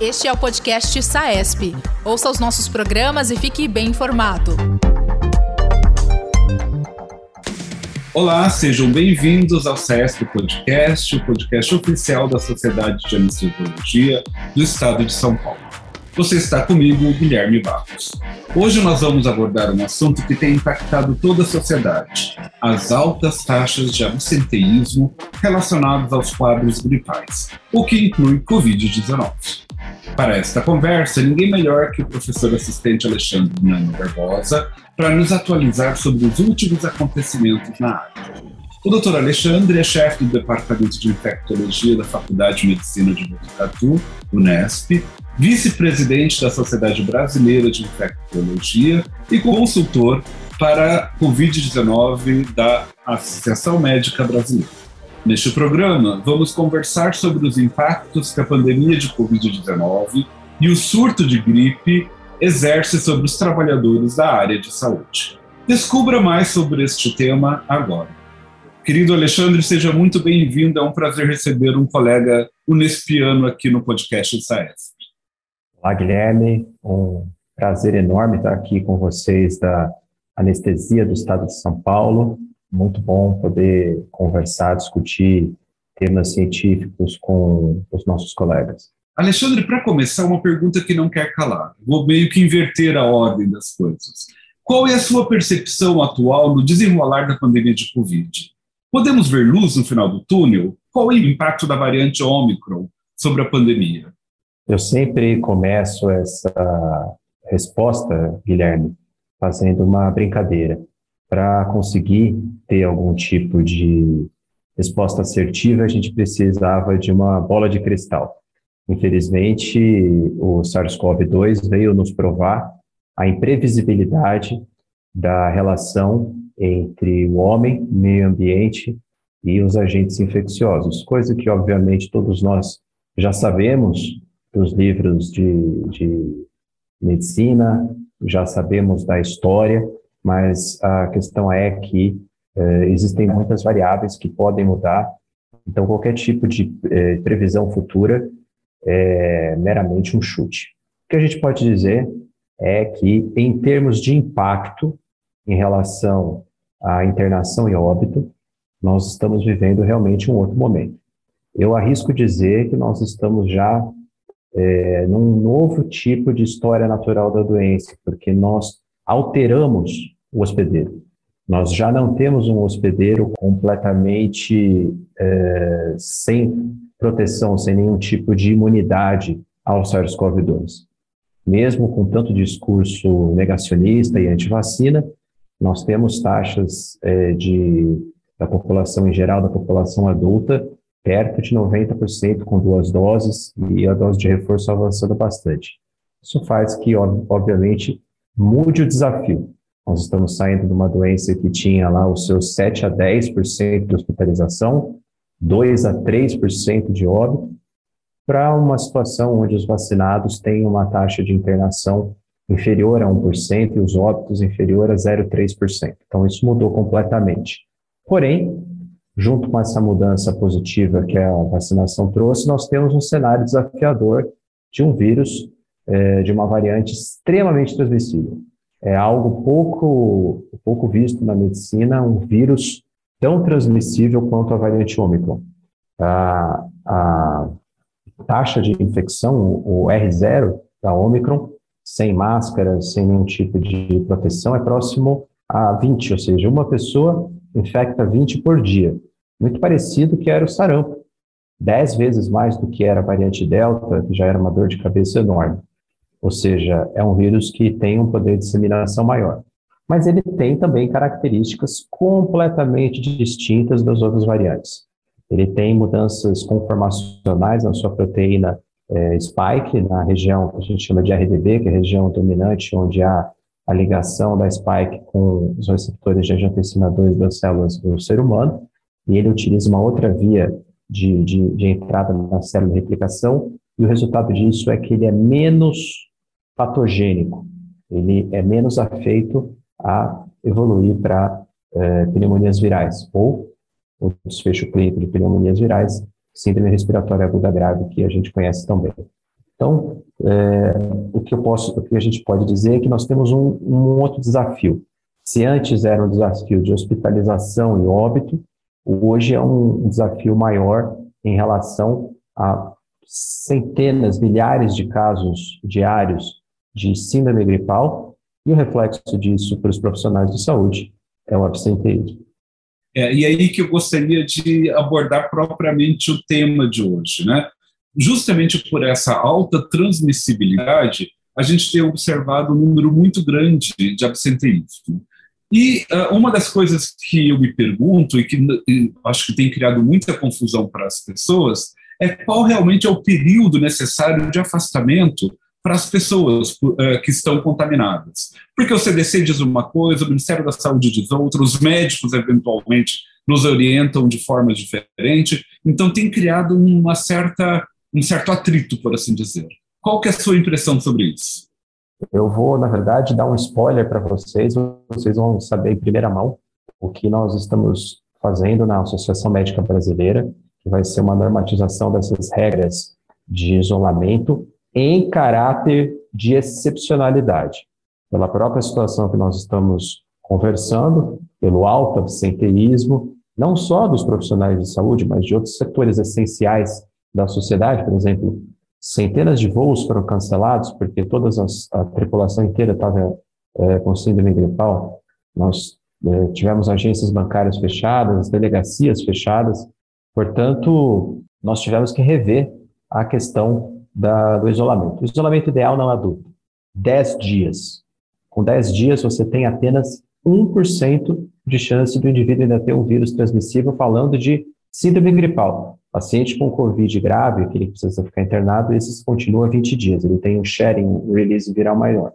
Este é o podcast SAESP. Ouça os nossos programas e fique bem informado. Olá, sejam bem-vindos ao SAESP Podcast, o podcast oficial da Sociedade de Anestesiologia do Estado de São Paulo. Você está comigo, Guilherme Barros. Hoje nós vamos abordar um assunto que tem impactado toda a sociedade: as altas taxas de absenteísmo relacionadas aos quadros gripais, o que inclui Covid-19. Para esta conversa, ninguém melhor que o professor assistente Alexandre Nano Barbosa para nos atualizar sobre os últimos acontecimentos na área. O Dr. Alexandre é chefe do Departamento de Infectologia da Faculdade de Medicina de Botucatu, Unesp, vice-presidente da Sociedade Brasileira de Infectologia e consultor para a Covid-19 da Associação Médica Brasileira. Neste programa, vamos conversar sobre os impactos que a pandemia de Covid-19 e o surto de gripe exerce sobre os trabalhadores da área de saúde. Descubra mais sobre este tema agora. Querido Alexandre, seja muito bem-vindo. É um prazer receber um colega unespiano aqui no podcast SAES. Olá, Guilherme. Um prazer enorme estar aqui com vocês da Anestesia do Estado de São Paulo. Muito bom poder conversar, discutir temas científicos com os nossos colegas. Alexandre, para começar, uma pergunta que não quer calar. Vou meio que inverter a ordem das coisas. Qual é a sua percepção atual no desenrolar da pandemia de Covid? Podemos ver luz no final do túnel? Qual é o impacto da variante Omicron sobre a pandemia? Eu sempre começo essa resposta, Guilherme, fazendo uma brincadeira. Para conseguir ter algum tipo de resposta assertiva, a gente precisava de uma bola de cristal. Infelizmente, o SARS-CoV-2 veio nos provar a imprevisibilidade da relação entre o homem, meio ambiente e os agentes infecciosos, coisa que, obviamente, todos nós já sabemos dos livros de, de medicina, já sabemos da história, mas a questão é que eh, existem muitas variáveis que podem mudar, então qualquer tipo de eh, previsão futura é meramente um chute. O que a gente pode dizer é que, em termos de impacto em relação à internação e óbito, nós estamos vivendo realmente um outro momento. Eu arrisco dizer que nós estamos já é, num novo tipo de história natural da doença, porque nós alteramos o hospedeiro. Nós já não temos um hospedeiro completamente é, sem proteção, sem nenhum tipo de imunidade ao SARS-CoV-2. Mesmo com tanto discurso negacionista e anti-vacina, nós temos taxas é, de, da população em geral, da população adulta, perto de 90% com duas doses e a dose de reforço avançando bastante. Isso faz que, obviamente, mude o desafio. Nós estamos saindo de uma doença que tinha lá os seus 7 a 10% de hospitalização, 2 a 3% de óbito, para uma situação onde os vacinados têm uma taxa de internação inferior a 1% e os óbitos inferior a 0,3%. Então, isso mudou completamente. Porém, junto com essa mudança positiva que a vacinação trouxe, nós temos um cenário desafiador de um vírus, é, de uma variante extremamente transmissível. É algo pouco, pouco visto na medicina, um vírus tão transmissível quanto a variante Ômicron. A, a taxa de infecção, o R0 da Ômicron, sem máscara, sem nenhum tipo de proteção, é próximo a 20, ou seja, uma pessoa infecta 20 por dia. Muito parecido que era o sarampo. 10 vezes mais do que era a variante Delta, que já era uma dor de cabeça enorme. Ou seja, é um vírus que tem um poder de disseminação maior. Mas ele tem também características completamente distintas das outras variantes. Ele tem mudanças conformacionais na sua proteína é, spike, na região que a gente chama de RDB, que é a região dominante, onde há a ligação da spike com os receptores de angiotensina 2 das células do ser humano, e ele utiliza uma outra via de, de, de entrada na célula de replicação, e o resultado disso é que ele é menos patogênico, ele é menos afeito a evoluir para é, pneumonias virais, ou o desfecho clínico de pneumonias virais síndrome respiratória aguda grave, que a gente conhece também. Então, é, o que eu posso, o que a gente pode dizer é que nós temos um, um outro desafio. Se antes era um desafio de hospitalização e óbito, hoje é um desafio maior em relação a centenas, milhares de casos diários de síndrome gripal e o reflexo disso para os profissionais de saúde é o absenteísmo. É, e aí que eu gostaria de abordar propriamente o tema de hoje, né? Justamente por essa alta transmissibilidade, a gente tem observado um número muito grande de absenteísmo. E uh, uma das coisas que eu me pergunto e que e acho que tem criado muita confusão para as pessoas é qual realmente é o período necessário de afastamento para as pessoas uh, que estão contaminadas. Porque o CDC diz uma coisa, o Ministério da Saúde diz outra, os médicos eventualmente nos orientam de forma diferente, então tem criado uma certa, um certo atrito, por assim dizer. Qual que é a sua impressão sobre isso? Eu vou, na verdade, dar um spoiler para vocês, vocês vão saber em primeira mão o que nós estamos fazendo na Associação Médica Brasileira, que vai ser uma normatização dessas regras de isolamento em caráter de excepcionalidade. Pela própria situação que nós estamos conversando, pelo alto absenteísmo, não só dos profissionais de saúde, mas de outros setores essenciais da sociedade, por exemplo, centenas de voos foram cancelados porque toda a tripulação inteira estava é, com síndrome gripal. Nós é, tivemos agências bancárias fechadas, delegacias fechadas, portanto, nós tivemos que rever a questão da, do isolamento. O isolamento ideal não há dúvida. 10 dias. Com 10 dias, você tem apenas 1% de chance do indivíduo ainda ter um vírus transmissível, falando de síndrome gripal. Paciente com Covid grave, que ele precisa ficar internado, esses continua 20 dias. Ele tem um sharing, um release viral maior.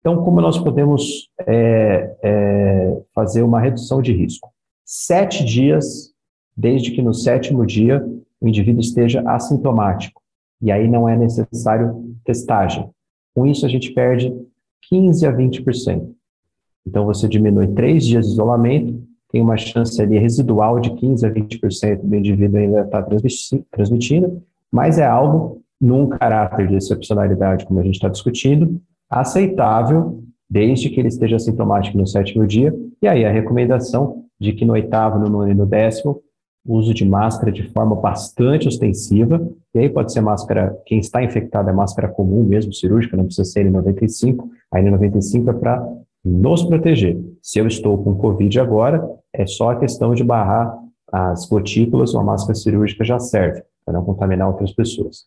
Então, como nós podemos é, é, fazer uma redução de risco? Sete dias, desde que no sétimo dia o indivíduo esteja assintomático. E aí não é necessário testagem. Com isso, a gente perde 15 a 20%. Então, você diminui três dias de isolamento, tem uma chance ali residual de 15 a 20% do indivíduo ainda estar tá transmitindo, mas é algo num caráter de excepcionalidade, como a gente está discutindo, aceitável, desde que ele esteja sintomático no sétimo dia, e aí a recomendação de que no oitavo, no nono e no décimo, uso de máscara de forma bastante ostensiva, e aí pode ser máscara, quem está infectado é máscara comum mesmo, cirúrgica, não precisa ser N95, a N95 é para nos proteger. Se eu estou com Covid agora, é só a questão de barrar as gotículas, uma máscara cirúrgica já serve, para não contaminar outras pessoas.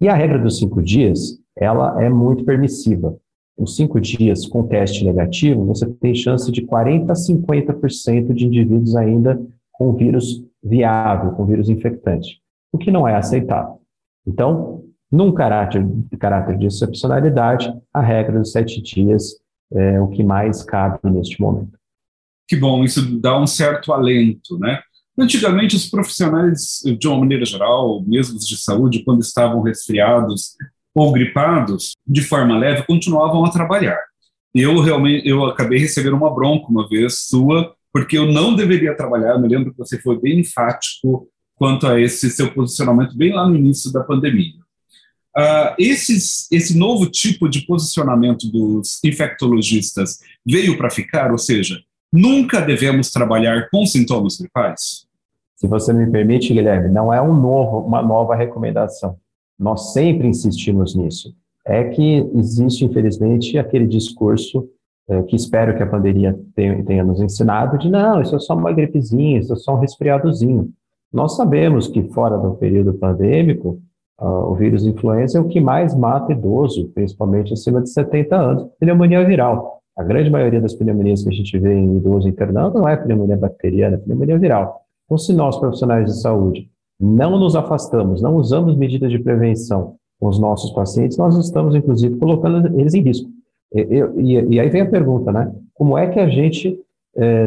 E a regra dos cinco dias, ela é muito permissiva. Os cinco dias com teste negativo, você tem chance de 40% a 50% de indivíduos ainda com vírus viável, com vírus infectante, o que não é aceitável. Então, num caráter, caráter de excepcionalidade, a regra dos sete dias é o que mais cabe neste momento. Que bom, isso dá um certo alento, né? Antigamente, os profissionais, de uma maneira geral, mesmo os de saúde, quando estavam resfriados ou gripados, de forma leve, continuavam a trabalhar. Eu realmente, eu acabei recebendo uma bronca uma vez sua, porque eu não deveria trabalhar. Eu me lembro que você foi bem enfático quanto a esse seu posicionamento bem lá no início da pandemia. Uh, esses, esse novo tipo de posicionamento dos infectologistas veio para ficar, ou seja, nunca devemos trabalhar com sintomas gripais? Se você me permite, Guilherme, não é um novo, uma nova recomendação. Nós sempre insistimos nisso. É que existe, infelizmente, aquele discurso é, que espero que a pandemia tenha, tenha, nos ensinado, de não, isso é só uma gripezinha, isso é só um resfriadozinho. Nós sabemos que fora do período pandêmico, uh, o vírus influenza é o que mais mata idoso, principalmente acima de 70 anos, pneumonia viral. A grande maioria das pneumonias que a gente vê em idoso internado não é pneumonia bacteriana, é pneumonia viral. Então, se nós, profissionais de saúde, não nos afastamos, não usamos medidas de prevenção com os nossos pacientes, nós estamos, inclusive, colocando eles em risco. Eu, e, e, aí vem a pergunta, né? Como é que a gente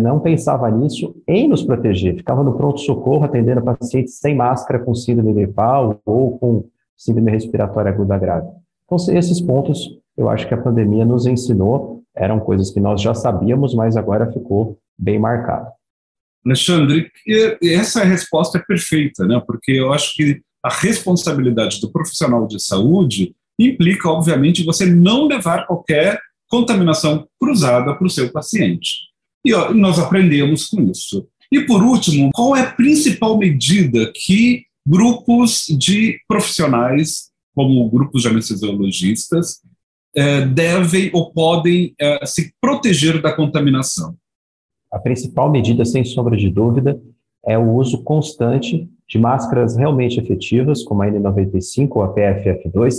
não pensava nisso em nos proteger? Ficava no pronto-socorro atendendo pacientes sem máscara com síndrome gripal ou com síndrome respiratória aguda grave. Então, esses pontos eu acho que a pandemia nos ensinou, eram coisas que nós já sabíamos, mas agora ficou bem marcado. Alexandre, essa resposta é perfeita, né? porque eu acho que a responsabilidade do profissional de saúde implica, obviamente, você não levar qualquer contaminação cruzada para o seu paciente. E ó, nós aprendemos com isso. E, por último, qual é a principal medida que grupos de profissionais, como grupos de anestesiologistas, eh, devem ou podem eh, se proteger da contaminação? A principal medida, sem sombra de dúvida, é o uso constante de máscaras realmente efetivas, como a N95 ou a PFF2.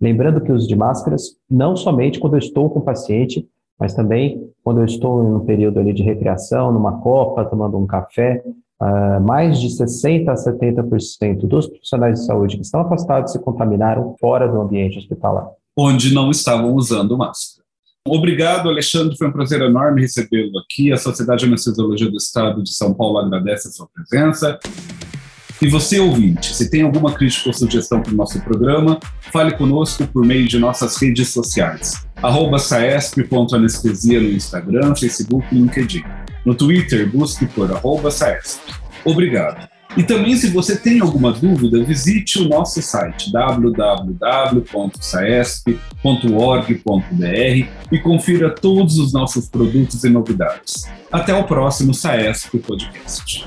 Lembrando que o uso de máscaras não somente quando eu estou com o paciente, mas também quando eu estou em um período ali de recreação, numa copa, tomando um café, uh, mais de 60% a 70% dos profissionais de saúde que estão afastados se contaminaram fora do ambiente hospitalar. Onde não estavam usando máscara. Obrigado, Alexandre. Foi um prazer enorme recebê-lo aqui. A Sociedade de Anestesiologia do Estado de São Paulo agradece a sua presença. E você, ouvinte, se tem alguma crítica ou sugestão para o nosso programa, fale conosco por meio de nossas redes sociais. Arroba saesp.anestesia no Instagram, Facebook e LinkedIn. No Twitter, busque por arroba saesp. Obrigado. E também, se você tem alguma dúvida, visite o nosso site www.saesp.org.br e confira todos os nossos produtos e novidades. Até o próximo Saesp Podcast.